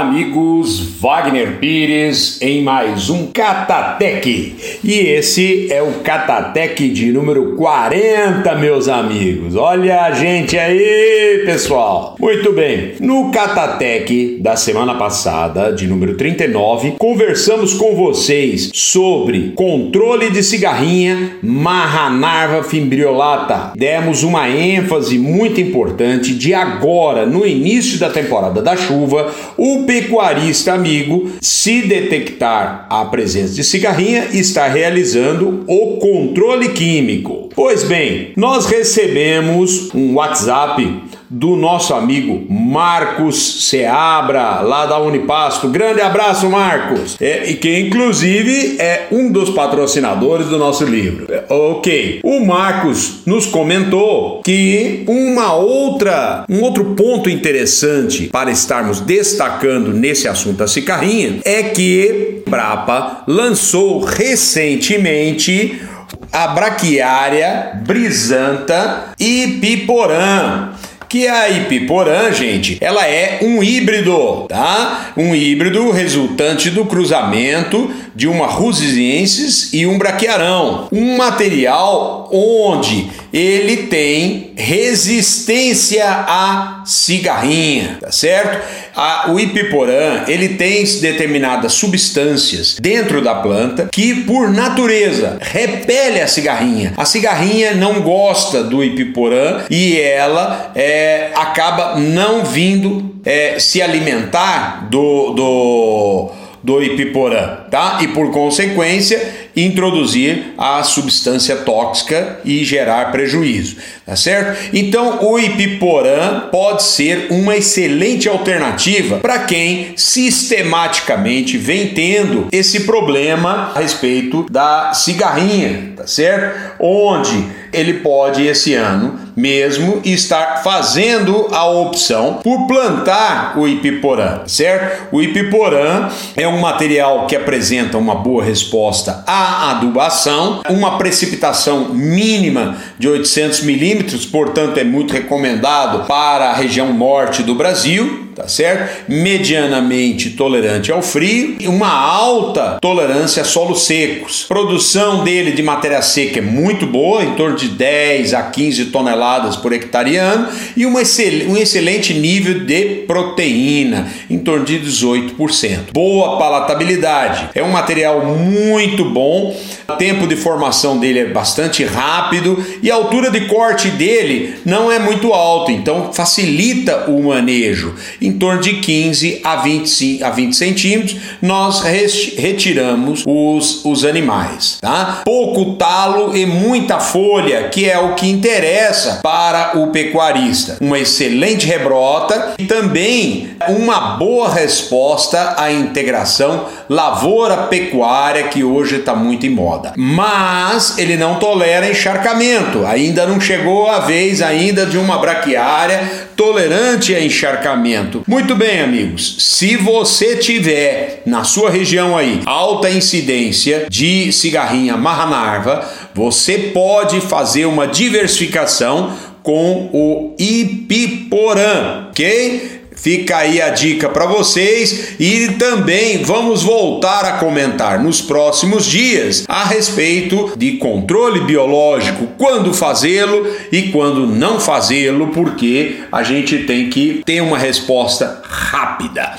Amigos. Wagner Pires em mais um Catatec. E esse é o Catatec de número 40, meus amigos. Olha a gente aí, pessoal. Muito bem. No Catatec da semana passada, de número 39, conversamos com vocês sobre controle de cigarrinha Mahanarva fimbriolata. Demos uma ênfase muito importante de agora, no início da temporada da chuva, o pecuarista amigo, se detectar a presença de cigarrinha, está realizando o controle químico. Pois bem, nós recebemos um WhatsApp do nosso amigo Marcos Seabra, lá da Unipasto. Grande abraço, Marcos! É, e que inclusive é um dos patrocinadores do nosso livro. É, ok. O Marcos nos comentou que uma outra, um outro ponto interessante para estarmos destacando nesse assunto da cicarrinha é que Brapa lançou recentemente a braquiária brisanta e piporã que a Ipiporã, gente, ela é um híbrido, tá? Um híbrido resultante do cruzamento de uma rusiensis e um braquiarão. Um material onde ele tem resistência à cigarrinha, tá certo? A, o ipiporã, ele tem determinadas substâncias dentro da planta que, por natureza, repele a cigarrinha. A cigarrinha não gosta do ipiporã e ela é, acaba não vindo é, se alimentar do, do do Ipiporã, tá? E por consequência, introduzir a substância tóxica e gerar prejuízo, tá certo? Então, o Ipiporã pode ser uma excelente alternativa para quem sistematicamente vem tendo esse problema a respeito da cigarrinha, tá certo? Onde ele pode esse ano mesmo estar fazendo a opção por plantar o ipiporã, certo? O ipiporã é um material que apresenta uma boa resposta à adubação, uma precipitação mínima de 800 milímetros, portanto é muito recomendado para a região norte do Brasil tá certo? Medianamente tolerante ao frio e uma alta tolerância a solos secos. Produção dele de matéria seca é muito boa, em torno de 10 a 15 toneladas por hectare ano e uma excel um excelente nível de proteína, em torno de 18%. Boa palatabilidade. É um material muito bom. O tempo de formação dele é bastante rápido e a altura de corte dele não é muito alta, então facilita o manejo em torno de 15 a 20, a 20 centímetros, nós retiramos os, os animais. Tá? Pouco talo e muita folha, que é o que interessa para o pecuarista. Uma excelente rebrota e também uma boa resposta à integração lavoura-pecuária, que hoje está muito em moda. Mas ele não tolera encharcamento, ainda não chegou a vez ainda de uma braquiária tolerante a encharcamento. Muito bem, amigos. Se você tiver na sua região aí alta incidência de cigarrinha marranarva, você pode fazer uma diversificação com o ipiporã, ok? Fica aí a dica para vocês e também vamos voltar a comentar nos próximos dias a respeito de controle biológico, quando fazê-lo e quando não fazê-lo, porque a gente tem que ter uma resposta rápida.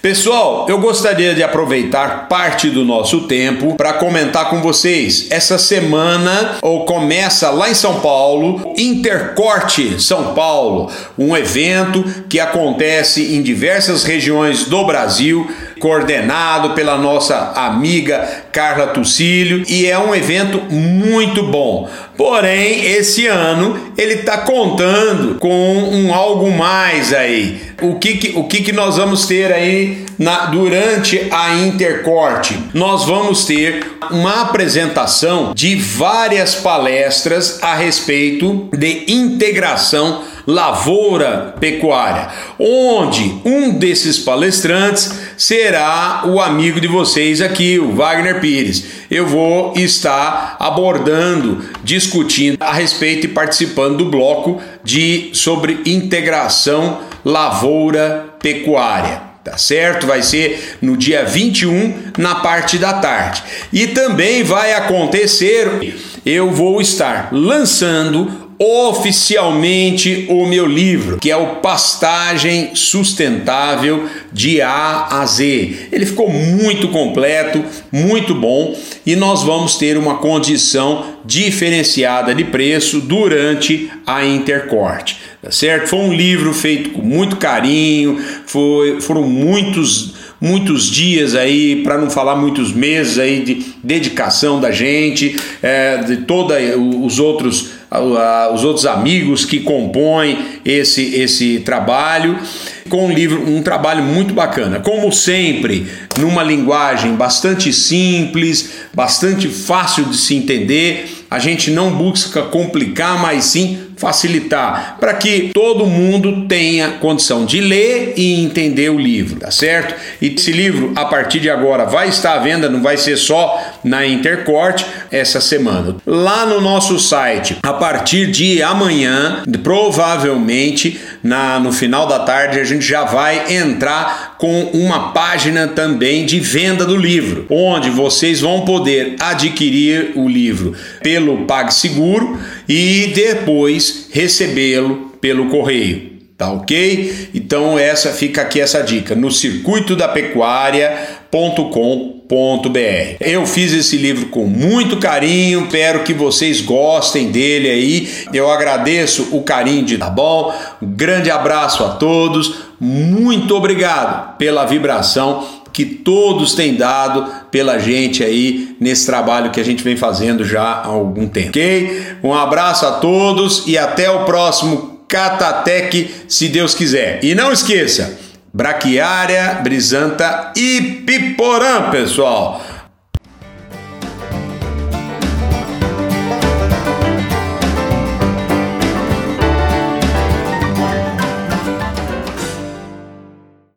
Pessoal, eu gostaria de aproveitar parte do nosso tempo para comentar com vocês. Essa semana ou começa lá em São Paulo, Intercorte São Paulo, um evento que acontece em diversas regiões do Brasil coordenado pela nossa amiga Carla Tucílio e é um evento muito bom. Porém, esse ano ele está contando com um algo mais aí. O que, que o que, que nós vamos ter aí na, durante a Intercorte? Nós vamos ter uma apresentação de várias palestras a respeito de integração lavoura pecuária, onde um desses palestrantes será o amigo de vocês aqui, o Wagner Pires. Eu vou estar abordando, discutindo a respeito e participando do bloco de sobre integração lavoura pecuária. tá certo? Vai ser no dia 21, na parte da tarde. E também vai acontecer, eu vou estar lançando oficialmente o meu livro, que é o Pastagem Sustentável de A a Z. Ele ficou muito completo, muito bom e nós vamos ter uma condição diferenciada de preço durante a Intercorte, tá certo? Foi um livro feito com muito carinho, foi, foram muitos muitos dias aí, para não falar muitos meses aí de dedicação da gente, é, de todos os outros os outros amigos que compõem esse, esse trabalho, com um livro, um trabalho muito bacana. Como sempre, numa linguagem bastante simples, bastante fácil de se entender. A gente não busca complicar, mas sim facilitar, para que todo mundo tenha condição de ler e entender o livro, tá certo? E esse livro, a partir de agora, vai estar à venda, não vai ser só na Intercorte essa semana. Lá no nosso site, a partir de amanhã, provavelmente na, no final da tarde, a gente já vai entrar com uma página também de venda do livro, onde vocês vão poder adquirir o livro pelo PagSeguro e depois recebê-lo pelo correio. Tá ok? Então essa fica aqui essa dica no circuito da pecuária.com.br. Eu fiz esse livro com muito carinho, espero que vocês gostem dele aí. Eu agradeço o carinho de tá bom. Um grande abraço a todos. Muito obrigado pela vibração que todos têm dado pela gente aí nesse trabalho que a gente vem fazendo já há algum tempo. Ok? Um abraço a todos e até o próximo Catatec, se Deus quiser. E não esqueça, braquiária, brisanta e piporã, pessoal.